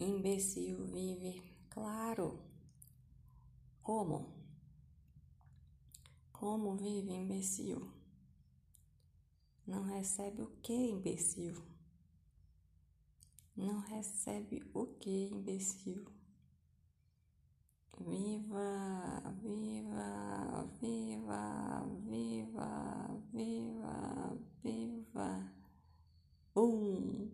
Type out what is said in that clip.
imbecil vive, claro. Como? Como vive imbecil? Não recebe o que, imbecil? Não recebe o que, imbecil? Viva, viva, viva, viva, viva, viva. Um.